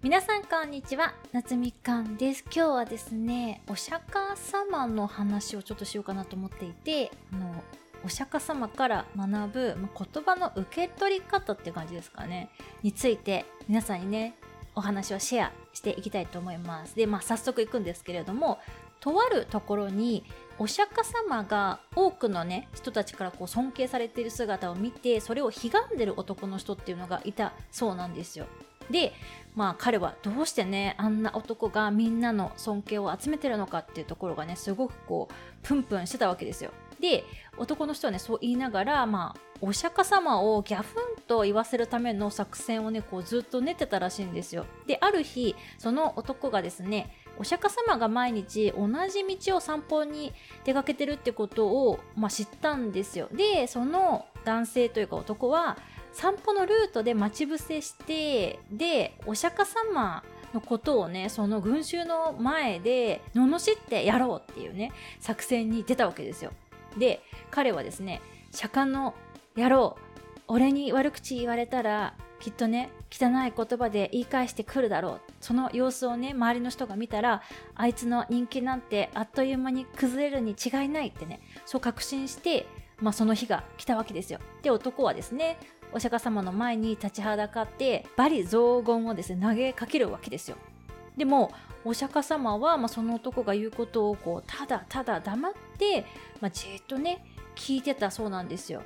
皆さんこんにちは。夏みかんです。今日はですねお釈迦様の話をちょっとしようかなと思っていてあのお釈迦様から学ぶ、ま言葉の受け取り方って感じですかね。について皆さんにねお話をシェアしていきたいと思います。でまあ早速いくんですけれどもとあるところにお釈迦様が多くのね人たちからこう尊敬されている姿を見てそれを悲願でる男の人っていうのがいたそうなんですよ。でまあ彼はどうしてねあんな男がみんなの尊敬を集めてるのかっていうところがねすごくこうプンプンしてたわけですよ。で男の人はねそう言いながらまあお釈迦様をギャフンと言わせるための作戦をねこうずっと練ってたらしいんですよ。である日その男がですねお釈迦様が毎日同じ道を散歩に出かけてるってことを、まあ、知ったんですよ。でその男性というか男は散歩のルートで待ち伏せしてでお釈迦様のことをねその群衆の前で罵ってやろうっていうね作戦に出たわけですよ。で彼はですね釈迦の野郎俺に悪口言われたらきっとね汚い言葉で言い返してくるだろうその様子をね周りの人が見たらあいつの人気なんてあっという間に崩れるに違いないってねそう確信して、まあ、その日が来たわけですよ。で男はですねお釈迦様の前に立ちはだかって罵詈雑言をですね投げかけるわけですよ。でもお釈迦様は、まあ、その男が言うことをこうただただ黙って、まあ、じっとね聞いてたそうなんですよ。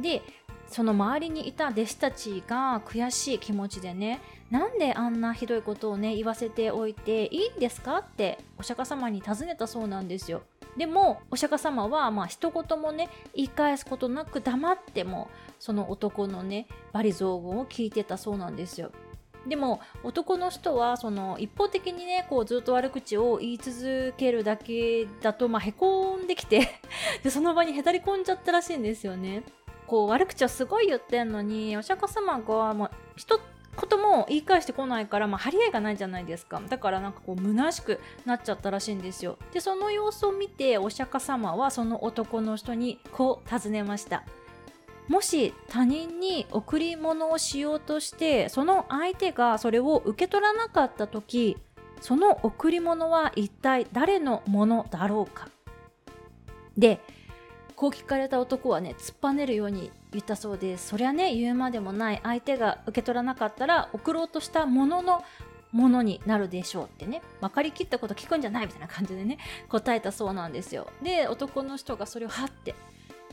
でその周りにいた弟子たちが悔しい気持ちでねなんであんなひどいことをね言わせておいていいんですかってお釈迦様に尋ねたそうなんですよ。でもお釈迦様はまあ一言もね言い返すことなく黙ってもその男のね罵詈雑言を聞いてたそうなんですよ。でも男の人はその一方的にねこうずっと悪口を言い続けるだけだとまあへこんできて でその場にへたり込んじゃったらしいんですよね。こう悪口をすごい言ってんのにお釈迦様がもう一言も言い返してこないから、まあ、張り合いがないじゃないですか。だからなんかこう虚しくなっちゃったらしいんですよ。でその様子を見てお釈迦様はその男の人にこう尋ねました。もし他人に贈り物をしようとしてその相手がそれを受け取らなかった時その贈り物は一体誰のものだろうか。でこう聞かれた男はね突っぱねるように言ったそうです。そりゃね言うまでもない相手が受け取らなかったら送ろうとしたもののものになるでしょうってね。分かりきったこと聞くんじゃないみたいな感じでね。答えたそうなんですよ。で男の人がそれをはって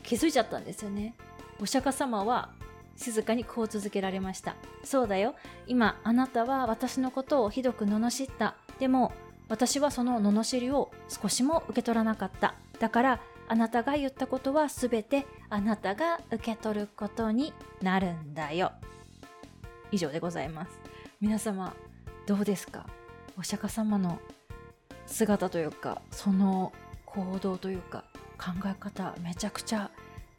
気づいちゃったんですよね。お釈迦様は静かにこう続けられました。そうだよ。今あなたは私のことをひどく罵った。でも私はその罵りを少しも受け取らなかった。だからあなたが言ったことは全てあなたが受け取ることになるんだよ。以上でございます。皆様どうですか？お釈迦様の姿というかその行動というか考え方めちゃくちゃ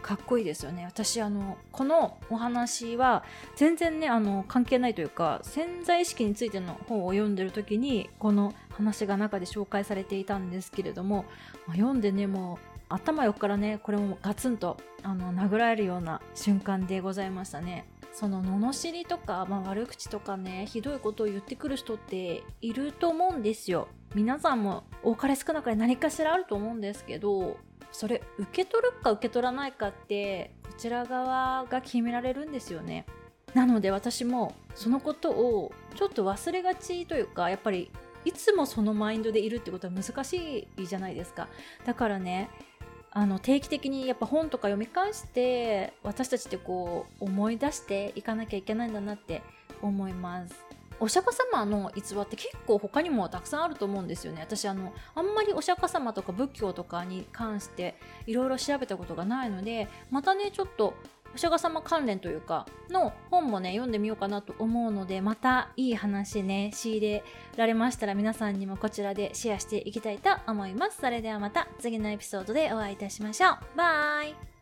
かっこいいですよね。私あのこのお話は全然ねあの関係ないというか潜在意識についての本を読んでる時にこの話が中で紹介されていたんですけれども、まあ、読んでねもう頭横からねこれもガツンとあの殴られるような瞬間でございましたね。その罵りとか、まあ、悪口とかねひどいことを言ってくる人っていると思うんですよ。皆さんも多かれ少なかれ何かしらあると思うんですけどそれ受け取るか受け取らないかってこちら側が決められるんですよね。なので私もそのことをちょっと忘れがちというかやっぱりいつもそのマインドでいるってことは難しいじゃないですか。だからねあの定期的にやっぱ本とか読み返して私たちってこう思い出していかなきゃいけないんだなって思います。お釈迦様の逸話って結構他にもたくさんあると思うんですよね。私あのあんまりお釈迦様とか仏教とかに関していろいろ調べたことがないのでまたねちょっとお釈迦様関連というかの本もね読んでみようかなと思うのでまたいい話ね仕入れられましたら皆さんにもこちらでシェアしていきたいと思います。それではまた次のエピソードでお会いいたしましょう。バイ。